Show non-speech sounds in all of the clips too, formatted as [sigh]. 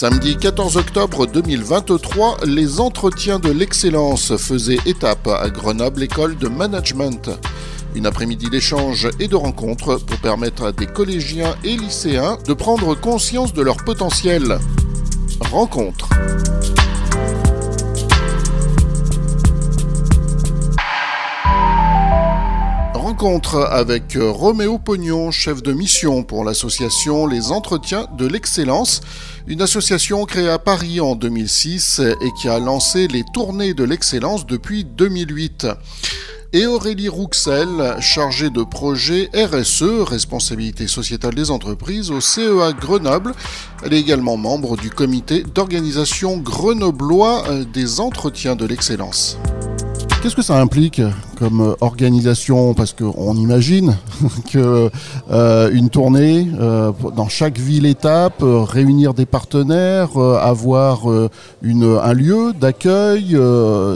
Samedi 14 octobre 2023, les entretiens de l'excellence faisaient étape à Grenoble École de Management. Une après-midi d'échanges et de rencontres pour permettre à des collégiens et lycéens de prendre conscience de leur potentiel. Rencontre. Rencontre avec Roméo Pognon, chef de mission pour l'association Les Entretiens de l'Excellence, une association créée à Paris en 2006 et qui a lancé les Tournées de l'Excellence depuis 2008 et Aurélie Rouxel, chargée de projet RSE, responsabilité sociétale des entreprises, au CEA Grenoble. Elle est également membre du comité d'organisation grenoblois des entretiens de l'excellence. Qu'est-ce que ça implique comme euh, organisation? Parce qu'on imagine [laughs] que euh, tournée euh, dans chaque ville-étape, réunir des partenaires, avoir une, un lieu d'accueil,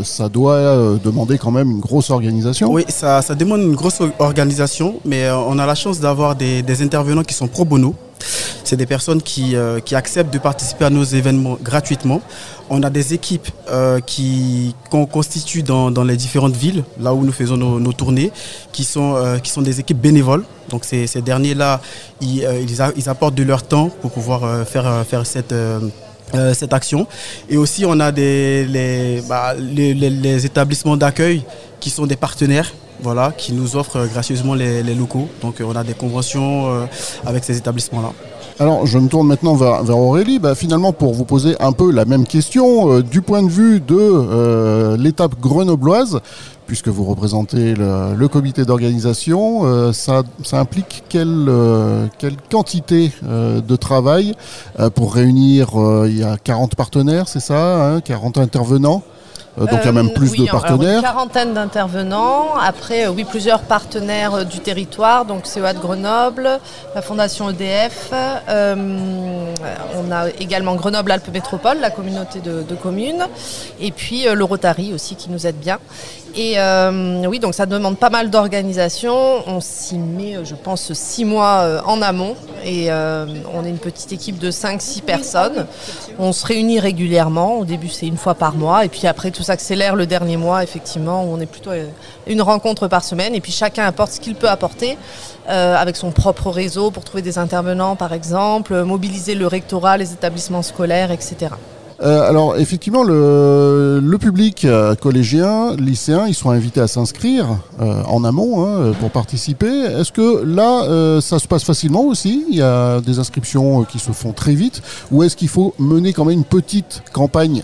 ça doit demander quand même une grosse organisation. Oui, ça, demande une grosse organisation, mais on a la chance d'avoir des, intervenants qui sont pro bono. C'est des personnes qui, euh, qui, acceptent de participer à nos événements gratuitement. On a des équipes euh, qui qu'on constitue dans, les différentes villes, là où nous faisons nos, tournées, qui sont, euh, qui sont des équipes bénévoles. Donc ces, derniers-là, ils, ils, apportent de leur temps pour pouvoir faire, cette... action. Et aussi, on a bah, les, établissements d'accueil qui sont des partenaires qui nous offrent gracieusement les, les locaux. Donc on a des conventions avec ces établissements-là. Alors, je me tourne maintenant vers, Aurélie, bah, finalement pour vous poser un peu la même question, euh, du point de vue de euh, l'étape grenobloise, puisque vous représentez le, comité d'organisation, euh, ça, implique quelle, quantité de travail pour réunir, il y a 40 partenaires, c'est ça, hein, 40 intervenants? euh, donc il y a même plus oui, de partenaires. une quarantaine d'intervenants. Après, euh, oui, plusieurs partenaires euh, du territoire, donc CEA de Grenoble, la Fondation EDF. Euh, on a également Grenoble-Alpes Métropole, la communauté de, de communes. Et puis le Rotary aussi qui nous aide bien. Et euh, oui, donc ça demande pas mal d'organisation. On s'y met, je pense, six mois en amont. Et euh, on est une petite équipe de 5-6 personnes. On se réunit régulièrement. Au début, c'est une fois par mois. Et puis après, tout s'accélère le dernier mois, effectivement, où on est plutôt une rencontre par semaine. Et puis chacun apporte ce qu'il peut apporter. Euh, avec son propre réseau pour trouver des intervenants, par exemple, mobiliser le rectorat, les établissements scolaires, etc. Euh, alors effectivement, le, le public euh, collégien, lycéen, ils sont invités à s'inscrire euh, en amont hein, pour participer. Est-ce que là, ça se passe facilement aussi? Il y a des inscriptions qui se font très vite? Ou est-ce qu'il faut mener quand même une petite campagne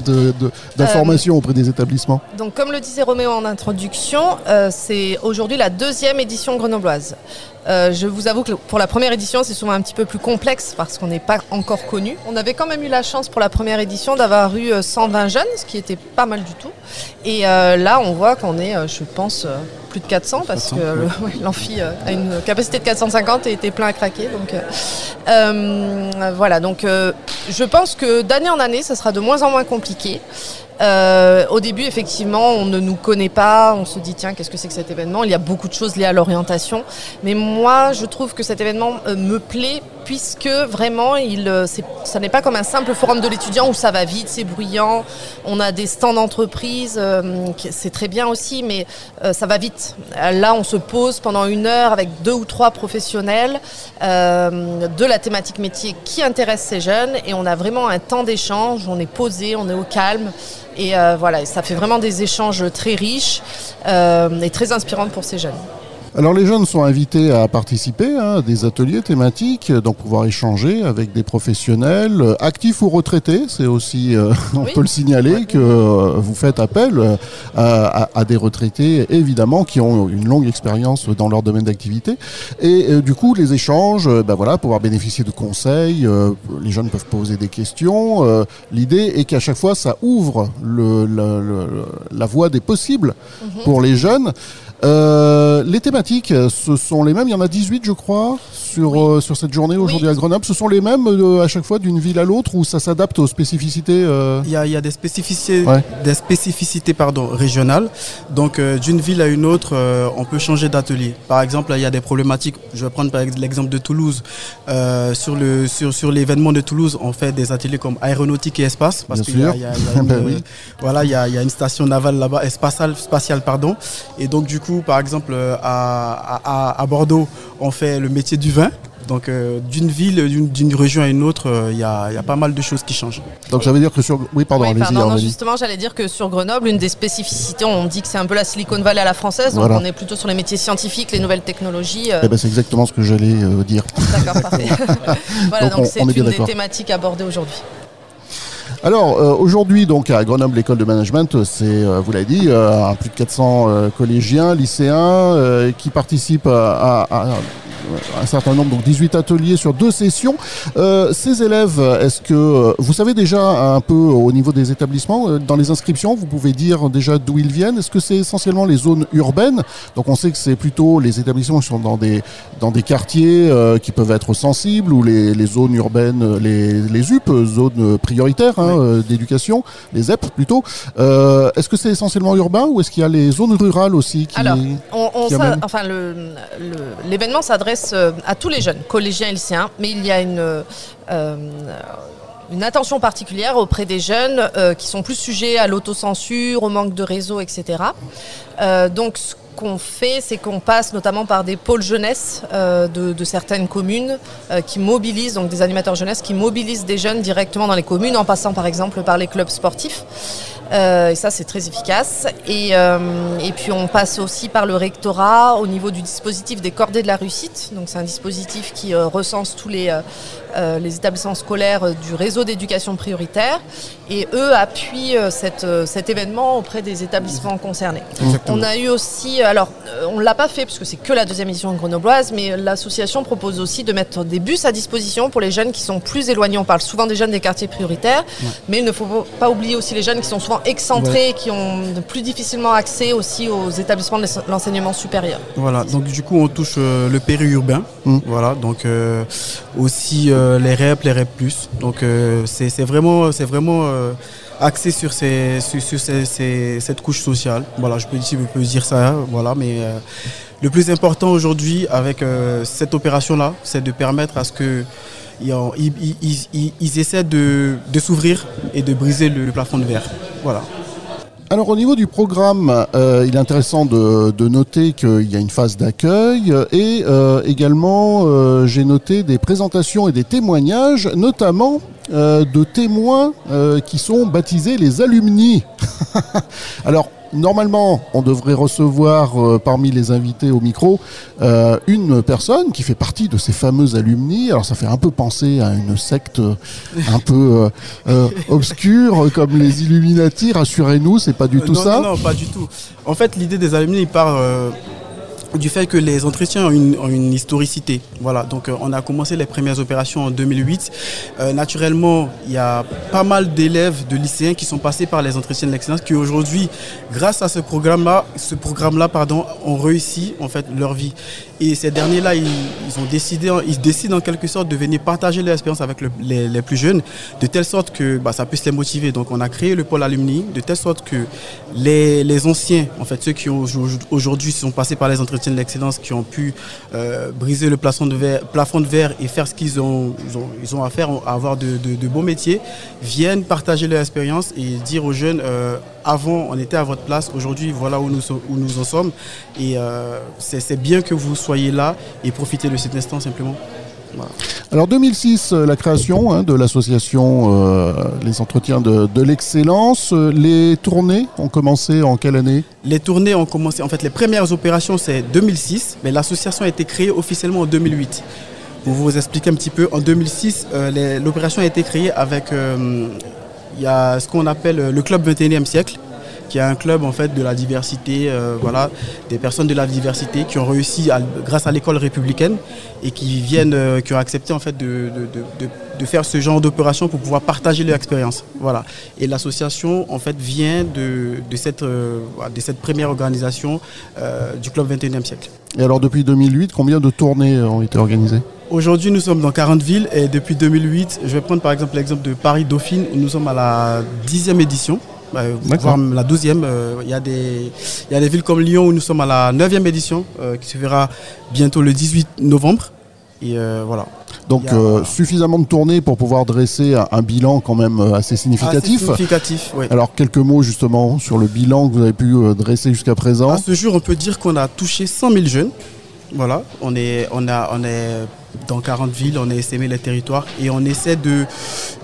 [laughs] d'information auprès des établissements? Donc comme le disait Roméo en introduction, c'est aujourd'hui la deuxième édition grenobloise. Euh, je vous avoue que pour la première édition, c'est souvent un petit peu plus complexe parce qu'on n'est pas encore connu. On avait quand même eu la chance pour la première édition d'avoir eu 120 jeunes, ce qui était pas mal du tout. Et euh, là, on voit qu'on est, je pense, plus de 400 parce 400, que [laughs] l'amphi ouais, a une capacité de 450 et était plein à craquer. Donc euh, voilà, donc je pense que d'année en année, ça sera de moins en moins compliqué. Euh, au début, effectivement, on ne nous connaît pas, on se dit tiens, qu'est-ce que c'est que cet événement? Il y a beaucoup de choses liées à l'orientation, mais moi, je trouve que cet événement euh, me plaît puisque vraiment, il, euh, ça n'est pas comme un simple forum de l'étudiant où ça va vite, c'est bruyant, on a des stands d'entreprise, euh, c'est très bien aussi, mais euh, ça va vite. Là, on se pose pendant une heure avec deux ou trois professionnels de la thématique métier qui intéresse ces jeunes et on a vraiment un temps d'échange, on est posé, on est au calme. Et voilà, ça fait vraiment des échanges très riches et très inspirants pour ces jeunes. Alors les jeunes sont invités à participer hein, à des ateliers thématiques, donc pouvoir échanger avec des professionnels, euh, actifs ou retraités. C'est aussi, euh, [laughs] on oui. peut le signaler, que euh, vous faites appel à, à, à, des retraités, évidemment, qui ont une longue expérience dans leur domaine d'activité. Et euh, du coup, les échanges, ben voilà, pouvoir bénéficier de conseils, les jeunes peuvent poser des questions. L'idée est qu'à chaque fois, ça ouvre le, le, le, la voie des possibles mm -hmm. pour les jeunes. les thématiques thématiques, ce sont les mêmes. Il y en a 18, je crois, sur, sur cette journée aujourd'hui à Grenoble. Ce sont les mêmes à chaque fois d'une ville à l'autre ou ça s'adapte aux spécificités il, y a, il, y a, des spécificités, des spécificités pardon, régionales. Donc, d'une ville à une autre, on peut changer d'atelier. Par exemple, il y a des problématiques. Je vais prendre l'exemple de Toulouse. sur le sur, sur l'événement de Toulouse, on fait des ateliers comme aéronautique et espace parce qu'il y, a, voilà, il y a, y a une station navale là-bas, spatiale, spatiale pardon. Et donc du coup, par exemple, à, à, à Bordeaux, on fait le métier du vin. Donc euh, d'une ville, d'une région à une autre, il euh, y, a, y, a pas mal de choses qui changent. Donc ça veut dire que sur... Oui, pardon, oui, pardon justement, j'allais dire que sur Grenoble, une des spécificités, on dit que c'est un peu la Silicon Valley à la française, donc on est plutôt sur les métiers scientifiques, les nouvelles technologies. Euh. Eh ben, c'est exactement ce que j'allais dire. D'accord, parfait. [laughs] [laughs] voilà, donc c'est une des thématiques abordées aujourd'hui. Alors aujourd'hui donc à Grenoble l'école de management c'est vous l'avez dit plus de 400 collégiens lycéens qui participent à, un certain nombre, donc 18 ateliers sur deux sessions. Euh, ces élèves, est-ce que euh, vous savez déjà un peu au niveau des établissements, euh, dans les inscriptions, vous pouvez dire déjà d'où ils viennent? Est-ce que c'est essentiellement les zones urbaines? Donc on sait que c'est plutôt les établissements qui sont dans des, dans des quartiers qui peuvent être sensibles ou les, les zones urbaines, les, les UP, zones prioritaires hein, d'éducation, les ZEP plutôt. est-ce que c'est essentiellement urbain ou est-ce qu'il y a les zones rurales aussi qui, Alors, on, enfin, l'événement s'adresse euh, à tous les jeunes, collégiens et lycéens, mais il y a une, euh, une attention particulière auprès des jeunes euh, qui sont plus sujets à l'autocensure, au manque de réseau, etc. donc ce qu'on fait, c'est qu'on passe notamment par des pôles jeunesse de, certaines communes qui mobilisent, donc des animateurs jeunesse qui mobilisent des jeunes directement dans les communes en passant par exemple par les clubs sportifs. et ça, c'est très efficace. Et, et, puis, on passe aussi par le rectorat au niveau du dispositif des cordées de la réussite. Donc, c'est un dispositif qui recense tous les, euh, les établissements scolaires du réseau d'éducation prioritaire et eux appuient euh, cette, euh, cet événement auprès des établissements concernés. On a eu aussi, alors on ne l'a pas fait puisque c'est que la deuxième édition grenobloise, mais l'association propose aussi de mettre des bus à disposition pour les jeunes qui sont plus éloignés. On parle souvent des jeunes des quartiers prioritaires, mais il ne faut pas oublier aussi les jeunes qui sont souvent excentrés, qui ont plus difficilement accès aussi aux établissements de l'enseignement supérieur. Voilà, donc du coup on touche le périurbain, mmh. voilà, donc aussi euh, les REP, les REP+. Donc euh, c'est vraiment, c'est vraiment euh, axé sur, sur, cette couche sociale. Voilà, je peux, je peux dire ça, voilà, mais le plus important aujourd'hui avec cette opération-là, c'est de permettre à ce que ils, essaient de, s'ouvrir et de briser le, plafond de verre. Voilà. Alors au niveau du programme, euh, il est intéressant de, noter qu'il y a une phase d'accueil et euh, également euh, j'ai noté des présentations et des témoignages, notamment de témoins qui sont baptisés les alumni. [laughs] Alors normalement, on devrait recevoir euh, parmi les invités au micro euh, une personne qui fait partie de ces fameux alumni. Alors ça fait un peu penser à une secte un peu euh, obscure comme les Illuminati. Rassurez-nous, c'est pas du tout ça. Non, non, pas du tout. En fait, l'idée des alumni part du fait que les entretiens ont une, historicité. Voilà, donc euh, on a commencé les premières opérations en 2008. Euh, naturellement, il y a pas mal d'élèves, de lycéens qui sont passés par les entretiens de l'excellence, qui aujourd'hui, grâce à ce programme-là, ce programme-là, pardon, ont réussi en fait leur vie. Et ces derniers-là, ils, ont décidé, ils décident en quelque sorte de venir partager leur expérience avec les, plus jeunes, de telle sorte que bah, ça puisse les motiver. Donc on a créé le pôle alumni, de telle sorte que les, anciens, en fait, ceux qui aujourd'hui sont passés par les entretiens de l'excellence, qui ont pu euh, briser le plafond de, verre, de et faire ce qu'ils ont, à faire, avoir de, beaux métiers, viennent partager leur expérience et dire aux jeunes, euh, avant on était à votre place, aujourd'hui voilà où nous, où nous en sommes. Et euh, c'est bien que vous soyez là et profitez de cet instant simplement. Alors 2006, euh, la création hein, de l'association euh, Les Entretiens de, l'excellence. Les tournées ont commencé en quelle année? Les tournées ont commencé, en fait les premières opérations c'est 2006, mais l'association a été créée officiellement en 2008. Pour vous expliquer un petit peu, en 2006, l'opération a été créée avec il y a ce qu'on appelle le club 21e siècle qui est un club en fait de la diversité, euh, voilà, des personnes de la diversité qui ont réussi grâce à l'école républicaine et qui viennent, euh, qui ont accepté en fait de, faire ce genre d'opération pour pouvoir partager leur expérience, voilà. Et l'association en fait vient de, cette, euh, de cette première organisation du club 21e siècle. Et alors depuis 2008, combien de tournées ont été organisées? Aujourd'hui, nous sommes dans 40 villes et depuis 2008, je vais prendre par exemple l'exemple de Paris-Dauphine où nous sommes à la 10e édition. Bah, voire la 12e. Euh, il y, a des, y a des villes comme Lyon où nous sommes à la 9e édition euh, qui se verra bientôt le 18 novembre. Et euh, voilà. Donc suffisamment de tournées pour pouvoir dresser un, bilan quand même assez significatif. significatif, oui. Alors quelques mots justement sur le bilan que vous avez pu dresser jusqu'à présent. À ce jour, on peut dire qu'on a touché 100 000 jeunes. Voilà, on est, on a, on est dans 40 villes, on a essaimé les territoires et on essaie de,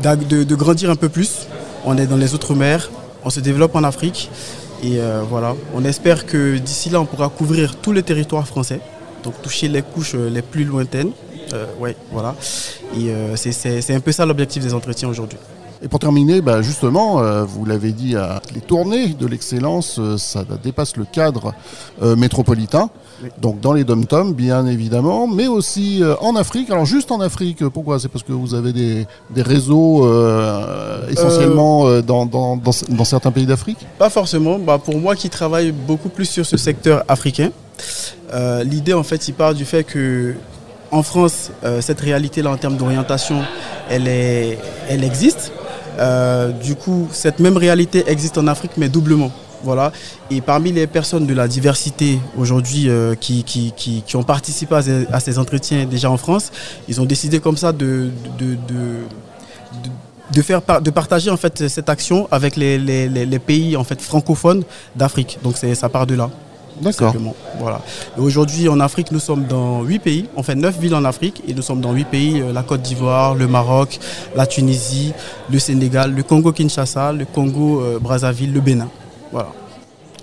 de, grandir un peu plus. On est dans les Outre-mer, on se développe en Afrique et euh, voilà, on espère que d'ici là, on pourra couvrir tout le territoire français, donc toucher les couches euh, les plus lointaines. Euh, ouais, voilà. Et c'est un peu ça l'objectif des entretiens aujourd'hui. Et pour terminer, bah, justement, vous l'avez dit, les tournées de l'excellence, ça dépasse le cadre métropolitain. Donc dans les dom-toms, bien évidemment, mais aussi euh, en Afrique. Alors juste en Afrique, pourquoi? C'est parce que vous avez des, réseaux euh, essentiellement euh, dans, certains pays d'Afrique? Pas forcément. Bah, pour moi qui travaille beaucoup plus sur ce secteur africain, l'idée en fait, il part du fait que en France, cette réalité-là en termes d'orientation, elle, elle existe. Du coup, cette même réalité existe en Afrique, mais doublement. Voilà. Et parmi les personnes de la diversité aujourd'hui euh, qui, qui, ont participé à ces, entretiens déjà en France, ils ont décidé comme ça de, de, faire de partager en fait cette action avec les, pays en fait francophones d'Afrique. Donc ça part de là. D'accord. Voilà. Aujourd'hui, en Afrique, nous sommes dans huit pays. On fait neuf villes en Afrique et nous sommes dans huit pays euh, la Côte d'Ivoire, le Maroc, la Tunisie, le Sénégal, le Congo-Kinshasa, le Congo-Brazzaville, le Bénin. Voilà.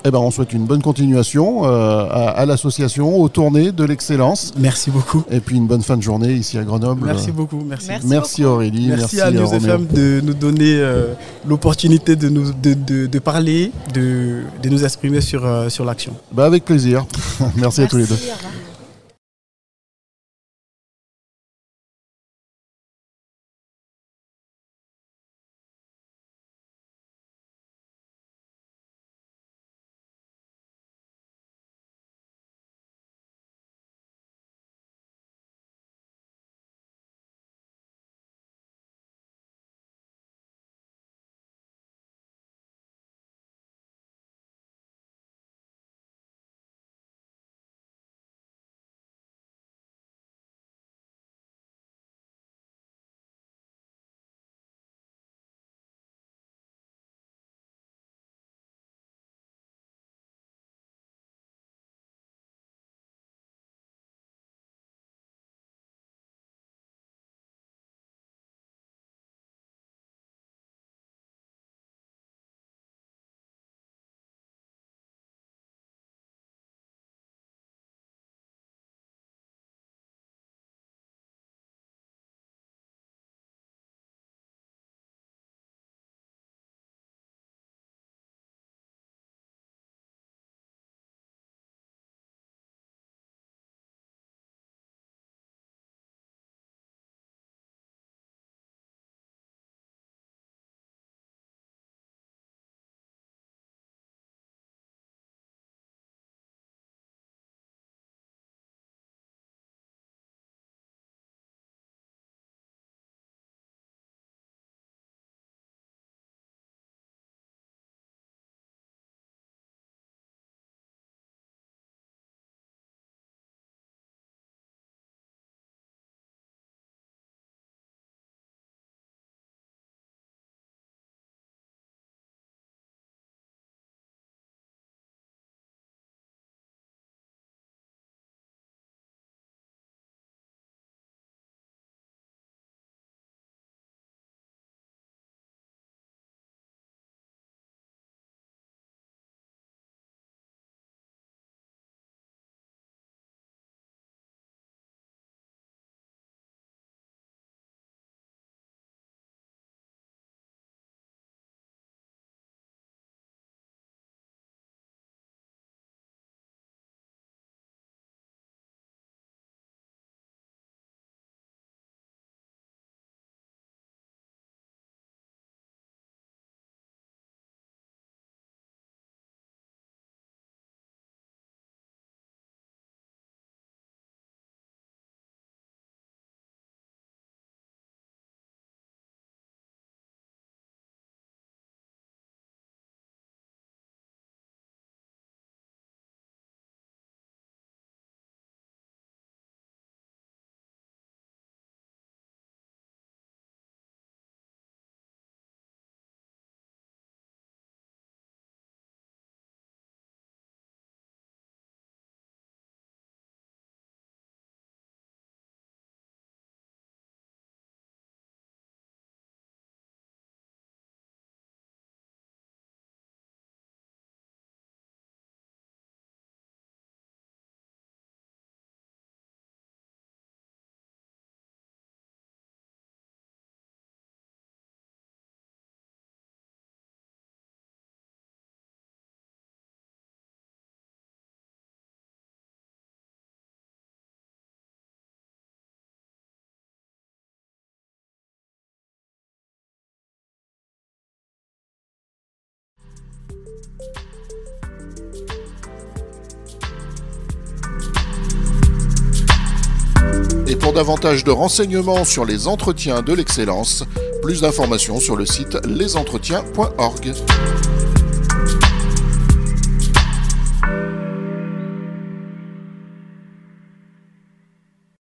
Eh ben, on souhaite une bonne continuation euh, à, l'association, aux tournées de l'excellence. Merci beaucoup. Et puis une bonne fin de journée ici à Grenoble. Merci beaucoup. Merci, merci, Aurélie. Merci, à News FM de nous donner euh, l'opportunité de, nous, de, parler, de, de, nous exprimer sur, euh, sur l'action. Bah avec plaisir. [laughs] merci à tous les deux. Pour davantage de renseignements sur les entretiens de l'excellence, plus d'informations sur le site lesentretiens.org.